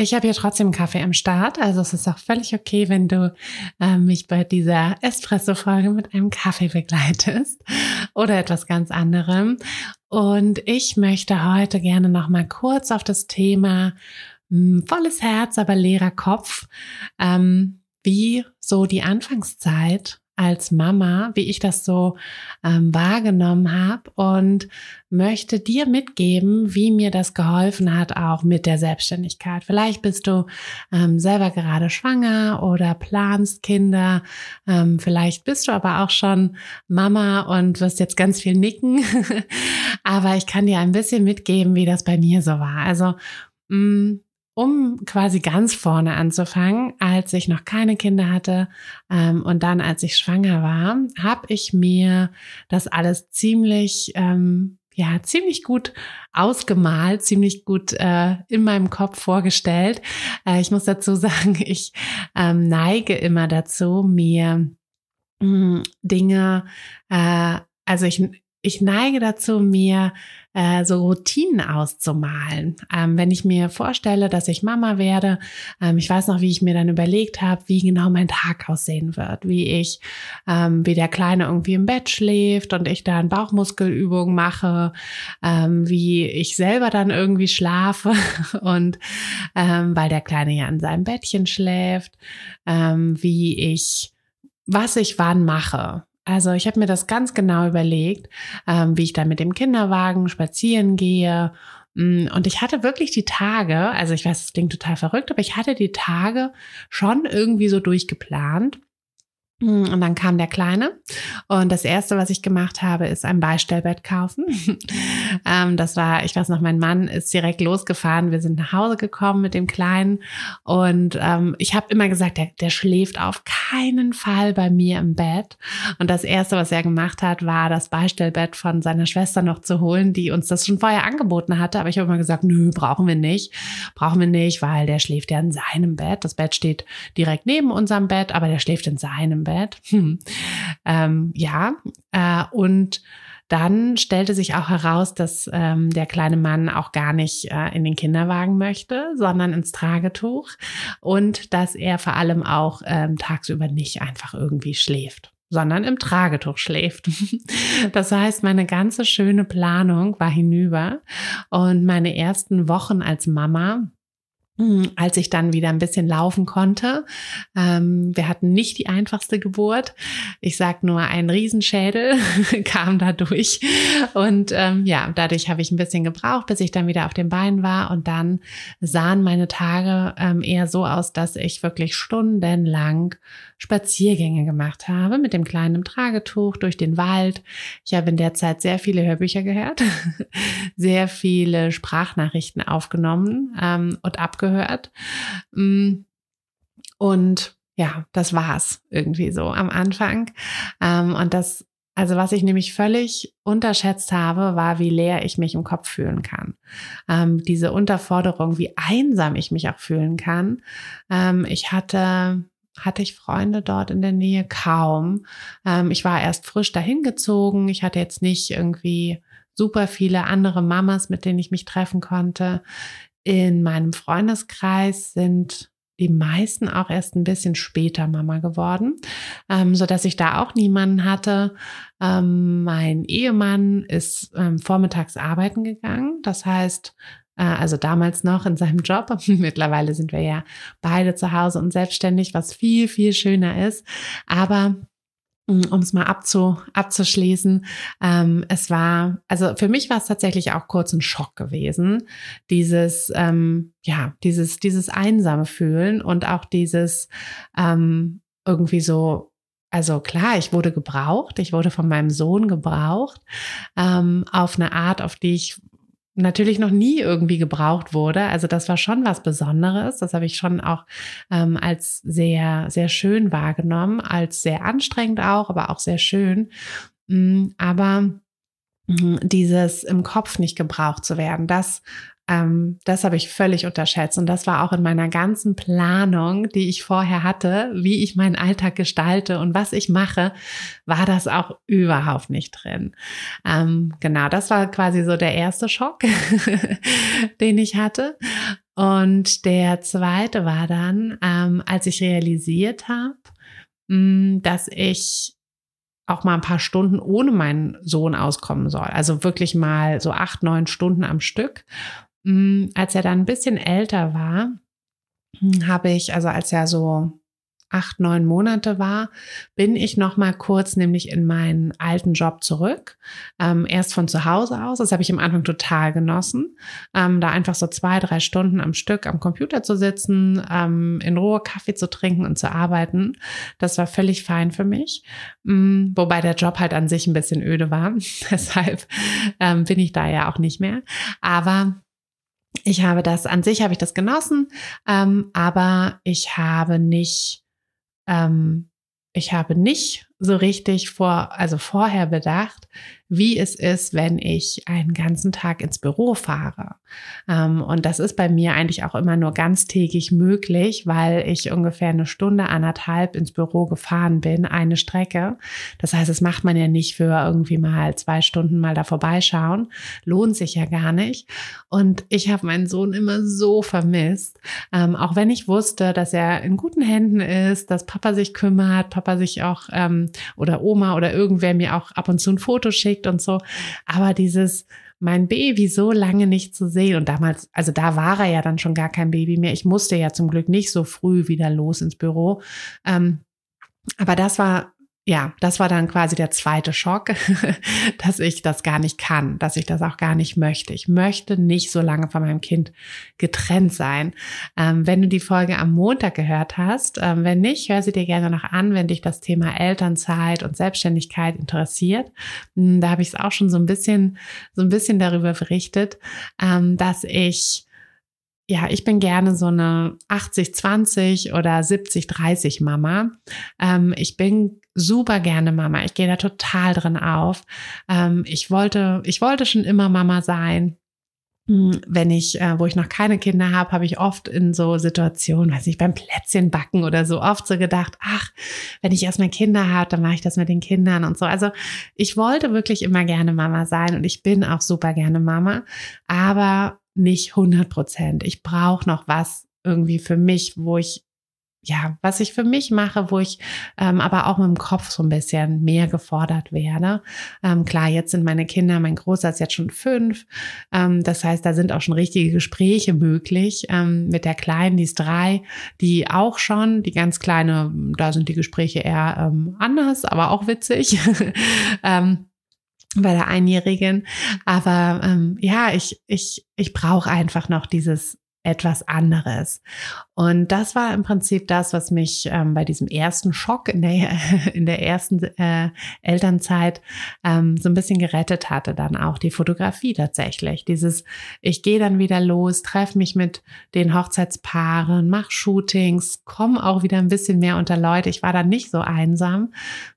ich habe hier trotzdem Kaffee am Start, also es ist auch völlig okay, wenn du äh, mich bei dieser Espresso-Folge mit einem Kaffee begleitest oder etwas ganz anderem. Und ich möchte heute gerne noch mal kurz auf das Thema mh, hm, volles Herz, aber leerer Kopf, ähm, wie so die Anfangszeit als Mama, wie ich das so ähm, wahrgenommen habe und möchte dir mitgeben, wie mir das geholfen hat, auch mit der Selbstständigkeit. Vielleicht bist du ähm, selber gerade schwanger oder planst Kinder. Ähm, vielleicht bist du aber auch schon Mama und wirst jetzt ganz viel nicken. aber ich kann dir ein bisschen mitgeben, wie das bei mir so war. Also mh, mm, um quasi ganz vorne anzufangen, als ich noch keine Kinder hatte ähm, und dann, als ich schwanger war, habe ich mir das alles ziemlich, ähm, ja, ziemlich gut ausgemalt, ziemlich gut äh, in meinem Kopf vorgestellt. Äh, ich muss dazu sagen, ich ähm, neige immer dazu, mir mh, hm, Dinge, äh, also ich ich neige dazu, mir äh, so Routinen auszumalen. Ähm, wenn ich mir vorstelle, dass ich Mama werde, ähm, ich weiß noch, wie ich mir dann überlegt habe, wie genau mein Tag aussehen wird, wie ich, ähm, wie der Kleine irgendwie im Bett schläft und ich dann Bauchmuskelübungen mache, ähm, wie ich selber dann irgendwie schlafe und ähm, weil der Kleine ja in seinem Bettchen schläft, ähm, wie ich was ich wann mache. Also ich habe mir das ganz genau überlegt, ähm, wie ich dann mit dem Kinderwagen spazieren gehe. Mm, und ich hatte wirklich die Tage, also ich weiß, es klingt total verrückt, aber ich hatte die Tage schon irgendwie so durchgeplant. Hm, und dann kam der Kleine. Und das erste, was ich gemacht habe, ist ein Beistellbett kaufen. ähm, das war, ich weiß noch, mein Mann ist direkt losgefahren. Wir sind nach Hause gekommen mit dem Kleinen. Und ähm, ich habe immer gesagt, der, der schläft auf keinen Fall bei mir im Bett. Und das erste, was er gemacht hat, war das Beistellbett von seiner Schwester noch zu holen, die uns das schon vorher angeboten hatte. Aber ich habe immer gesagt, nö, brauchen wir nicht. Brauchen wir nicht, weil der schläft ja in seinem Bett. Das Bett steht direkt neben unserem Bett, aber der schläft in seinem Bett. Bett. Hm. Ähm, ja, äh, und dann stellte sich auch heraus, dass ähm, der kleine Mann auch gar nicht äh, in den Kinderwagen möchte, sondern ins Tragetuch und dass er vor allem auch ähm, tagsüber nicht einfach irgendwie schläft sondern im Tragetuch schläft. Das heißt, meine ganze schöne Planung war hinüber und meine ersten Wochen als Mama als ich dann wieder ein bisschen laufen konnte. Ähm, wir hatten nicht die einfachste Geburt. Ich sag nur, ein Riesenschädel kam dadurch. Und ähm, ja, dadurch habe ich ein bisschen gebraucht, bis ich dann wieder auf den Beinen war. Und dann sahen meine Tage ähm, eher so aus, dass ich wirklich stundenlang Spaziergänge gemacht habe mit dem kleinen Tragetuch durch den Wald. Ich habe in der Zeit sehr viele Hörbücher gehört, sehr viele Sprachnachrichten aufgenommen ähm, und abgehört. Mm. Und ja, das war's irgendwie so am Anfang. Ähm, und das also was ich nämlich völlig unterschätzt habe, war, wie leer ich mich im Kopf fühlen kann. Ähm, diese Unterforderung, wie einsam ich mich auch fühlen kann. Ähm, ich hatte hatte ich Freunde dort in der Nähe kaum. Ähm, ich war erst frisch dahin gezogen. Ich hatte jetzt nicht irgendwie super viele andere Mamas, mit denen ich mich treffen konnte. In meinem Freundeskreis sind die meisten auch erst ein bisschen später Mama geworden, ähm, so dass ich da auch niemanden hatte. Ähm, mein Ehemann ist ähm, vormittags arbeiten gegangen. Das heißt, äh, also damals noch in seinem Job. Mittlerweile sind wir ja beide zu Hause und selbstständig, was viel, viel schöner ist. Aber um es mal abzu, abzuschließen, ähm, es war, also für mich war es tatsächlich auch kurz ein Schock gewesen, dieses, ähm, ja, dieses, dieses einsame Fühlen und auch dieses ähm, irgendwie so also klar, ich wurde gebraucht, ich wurde von meinem Sohn gebraucht, ähm, auf eine Art, auf die ich natürlich noch nie irgendwie gebraucht wurde. Also das war schon was Besonderes. Das habe ich schon auch ähm, als sehr, sehr schön wahrgenommen, als sehr anstrengend auch, aber auch sehr schön. Mm, aber mm, dieses im Kopf nicht gebraucht zu werden, das ähm, das habe ich völlig unterschätzt. Und das war auch in meiner ganzen Planung, die ich vorher hatte, wie ich meinen Alltag gestalte und was ich mache, war das auch überhaupt nicht drin. Ähm, genau, das war quasi so der erste Schock, den ich hatte. Und der zweite war dann, ähm, als ich realisiert habe, mm, dass ich auch mal ein paar Stunden ohne meinen Sohn auskommen soll. Also wirklich mal so acht, neun Stunden am Stück. Mm, als er dann ein bisschen älter war, hm, habe ich, also als er so acht, neun Monate war, bin ich noch mal kurz nämlich in meinen alten Job zurück. Ähm, erst von zu Hause aus. Das habe ich am Anfang total genossen, ähm, da einfach so zwei, drei Stunden am Stück am Computer zu sitzen, ähm, in Ruhe Kaffee zu trinken und zu arbeiten. Das war völlig fein für mich. Ähm, wobei der Job halt an sich ein bisschen öde war. Deshalb ähm, bin ich da ja auch nicht mehr. Aber ich habe das, an sich habe ich das genossen, ähm, aber ich habe nicht, ähm, ich habe nicht so richtig vor, also vorher bedacht, wie es ist, wenn ich einen ganzen Tag ins Büro fahre. Ähm, und das ist bei mir eigentlich auch immer nur ganztägig möglich, weil ich ungefähr eine Stunde, anderthalb ins Büro gefahren bin, eine Strecke. Das heißt, das macht man ja nicht für irgendwie mal zwei Stunden mal da vorbeischauen. Lohnt sich ja gar nicht. Und ich habe meinen Sohn immer so vermisst. Ähm, auch wenn ich wusste, dass er in guten Händen ist, dass Papa sich kümmert, Papa sich auch ähm, oder Oma oder irgendwer mir auch ab und zu ein Foto schickt und so. Aber dieses, mein Baby so lange nicht zu sehen. Und damals, also da war er ja dann schon gar kein Baby mehr. Ich musste ja zum Glück nicht so früh wieder los ins Büro. Ähm, aber das war ja, das war dann quasi der zweite Schock, dass ich das gar nicht kann, dass ich das auch gar nicht möchte. Ich möchte nicht so lange von meinem Kind getrennt sein. Ähm, wenn du die Folge am Montag gehört hast, ähm, wenn nicht, hör sie dir gerne noch an, wenn dich das Thema Elternzeit und Selbstständigkeit interessiert. Hm, da habe ich es auch schon so ein bisschen, so ein bisschen darüber berichtet, ähm, dass ich ja, ich bin gerne so eine 80-20 oder 70-30 Mama. Ähm, ich bin super gerne Mama. Ich gehe da total drin auf. Ähm, ich wollte, ich wollte schon immer Mama sein. Hm, wenn ich, äh, wo ich noch keine Kinder habe, habe ich oft in so Situationen, weiß ich, beim Plätzchen backen oder so oft so gedacht, ach, wenn ich erstmal Kinder habe, dann mache ich das mit den Kindern und so. Also ich wollte wirklich immer gerne Mama sein und ich bin auch super gerne Mama, aber nicht 100 Prozent. Ich brauche noch was irgendwie für mich, wo ich ja, was ich für mich mache, wo ich ähm, aber auch mit dem Kopf so ein bisschen mehr gefordert werde. Ähm, klar, jetzt sind meine Kinder, mein Großer ist jetzt schon fünf. Ähm, das heißt, da sind auch schon richtige Gespräche möglich. Ähm, mit der Kleinen, die ist drei, die auch schon, die ganz Kleine, da sind die Gespräche eher ähm, anders, aber auch witzig. bei der Einjährigen. Aber ähm, ja, ich, ich, ich brauche einfach noch dieses etwas anderes. Und das war im Prinzip das, was mich ähm, bei diesem ersten Schock in der, in der ersten äh, Elternzeit ähm, so ein bisschen gerettet hatte. Dann auch die Fotografie tatsächlich. Dieses, ich gehe dann wieder los, treffe mich mit den Hochzeitspaaren, mache Shootings, komme auch wieder ein bisschen mehr unter Leute. Ich war dann nicht so einsam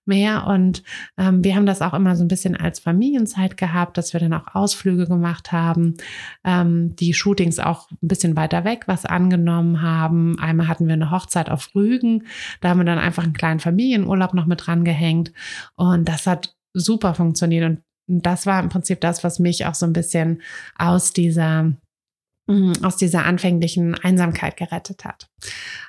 mehr. Und ähm, wir haben das auch immer so ein bisschen als Familienzeit gehabt, dass wir dann auch Ausflüge gemacht haben, ähm, die Shootings auch ein bisschen weiter weg was angenommen haben. Einmal hatten wir eine Hochzeit auf Rügen, da haben wir dann einfach einen kleinen Familienurlaub noch mit dran gehängt. Und das hat super funktioniert. Und das war im Prinzip das, was mich auch so ein bisschen aus dieser aus dieser anfänglichen Einsamkeit gerettet hat.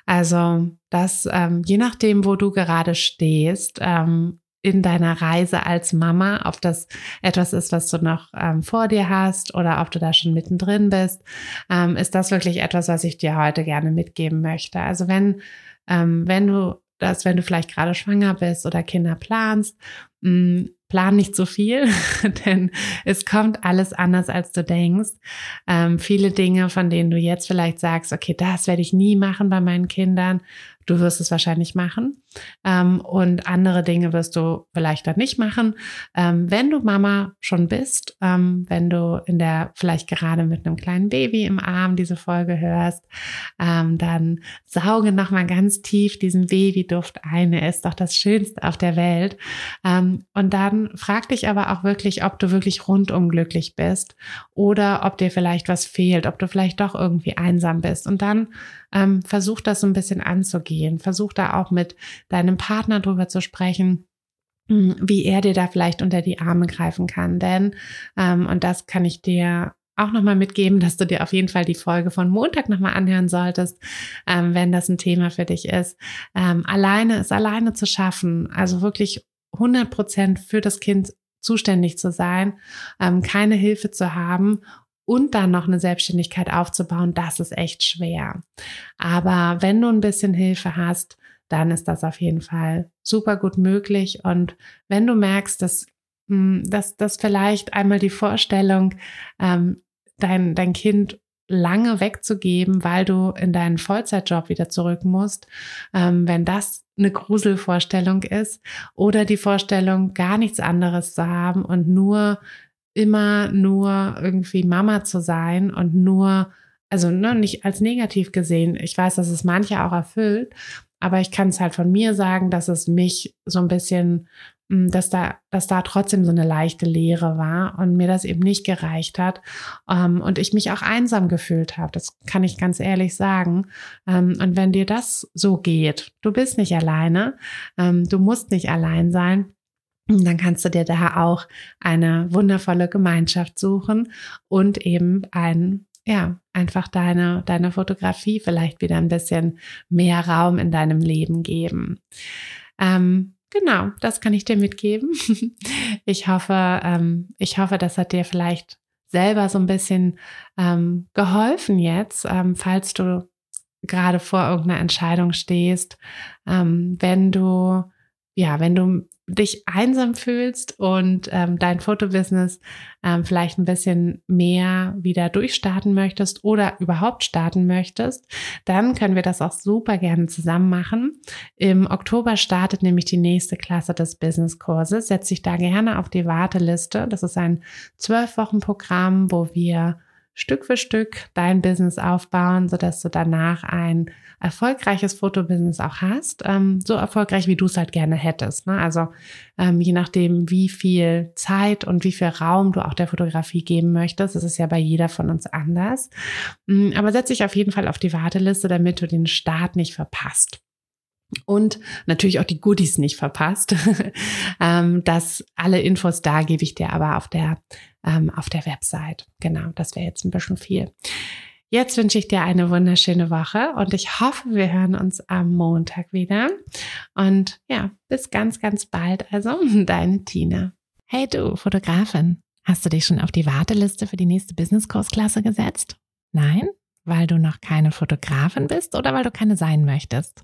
Also, dass ähm, je nachdem, wo du gerade stehst, ähm, in deiner Reise als Mama, ob das etwas ist, was du noch ähm, vor dir hast oder ob du da schon mittendrin bist, ähm, ist das wirklich etwas, was ich dir heute gerne mitgeben möchte. Also wenn, ähm, wenn du das, wenn du vielleicht gerade schwanger bist oder Kinder planst, mh, mm, plan nicht so viel, denn es kommt alles anders, als du denkst. Ähm, viele Dinge, von denen du jetzt vielleicht sagst, okay, das werde ich nie machen bei meinen Kindern, Du wirst es wahrscheinlich machen. Ähm, und andere Dinge wirst du vielleicht dann nicht machen. Ähm, wenn du Mama schon bist, ähm, wenn du in der, vielleicht gerade mit einem kleinen Baby im Arm diese Folge hörst, ähm, dann sauge nochmal ganz tief diesen Babyduft ein. Er ist doch das Schönste auf der Welt. Ähm, und dann frag dich aber auch wirklich, ob du wirklich rundum glücklich bist oder ob dir vielleicht was fehlt, ob du vielleicht doch irgendwie einsam bist. Und dann ähm, versuch das so ein bisschen anzugehen. Versuch da auch mit deinem Partner drüber zu sprechen hm, wie er dir da vielleicht unter die Arme greifen kann. Denn, ähm, und das kann ich dir auch nochmal mitgeben, dass du dir auf jeden Fall die Folge von Montag nochmal anhören solltest, ähm, wenn das ein Thema für dich ist. Ähm, alleine ist alleine zu schaffen, also wirklich 100 Prozent für das Kind zuständig zu sein, ähm, keine Hilfe zu haben und dann noch eine Selbstständigkeit aufzubauen, das ist echt schwer. Aber wenn du ein bisschen Hilfe hast, dann ist das auf jeden Fall super gut möglich. Und wenn du merkst, dass, hm, dass, dass vielleicht einmal die Vorstellung, ähm, dein, dein Kind lange wegzugeben, weil du in deinen Vollzeitjob wieder zurück musst, ähm, wenn das eine Gruselvorstellung ist oder die Vorstellung, gar nichts anderes zu haben und nur immer nur irgendwie Mama zu sein und nur, also ne, nicht als negativ gesehen. Ich weiß, dass es manche auch erfüllt, aber ich kann es halt von mir sagen, dass es mich so ein bisschen, hm, dass da, dass da trotzdem so eine leichte Leere war und mir das eben nicht gereicht hat ähm, und ich mich auch einsam gefühlt habe. Das kann ich ganz ehrlich sagen. Ähm, und wenn dir das so geht, du bist nicht alleine, ähm, du musst nicht allein sein dann kannst du dir da auch eine wundervolle Gemeinschaft suchen und eben ein, ja, einfach deine, deine Fotografie vielleicht wieder ein bisschen mehr Raum in deinem Leben geben. Ähm, genau, das kann ich dir mitgeben. Ich hoffe, ähm, ich hoffe, das hat dir vielleicht selber so ein bisschen ähm, geholfen jetzt, ähm, falls du gerade vor irgendeiner Entscheidung stehst, ähm, wenn du ja, wenn du dich einsam fühlst und ähm, dein Fotobusiness ähm, vielleicht ein bisschen mehr wieder durchstarten möchtest oder überhaupt starten möchtest, dann können wir das auch super gerne zusammen machen. Im Oktober startet nämlich die nächste Klasse des Business-Kurses. Setz dich da gerne auf die Warteliste. Das ist ein zwölf Wochen Programm, wo wir Stück für Stück dein Business aufbauen, sodass du danach ein erfolgreiches Fotobusiness auch hast, ähm, so erfolgreich, wie du es halt gerne hättest. Ne? Also ähm, je nachdem, wie viel Zeit und wie viel Raum du auch der Fotografie geben möchtest, das ist ja bei jeder von uns anders. Mm, aber setz dich auf jeden Fall auf die Warteliste, damit du den Start nicht verpasst und natürlich auch die Goodies nicht verpasst. ähm, das alle Infos da gebe ich dir aber auf der ähm, auf der Website. Genau, das wäre jetzt ein bisschen viel. Jetzt wünsche ich dir eine wunderschöne Woche und ich hoffe, wir hören uns am Montag wieder. Und ja, bis ganz, ganz bald. Also, deine Tina. Hey du, Fotografin, hast du dich schon auf die Warteliste für die nächste Business-Kursklasse gesetzt? Nein? Weil du noch keine Fotografin bist oder weil du keine sein möchtest?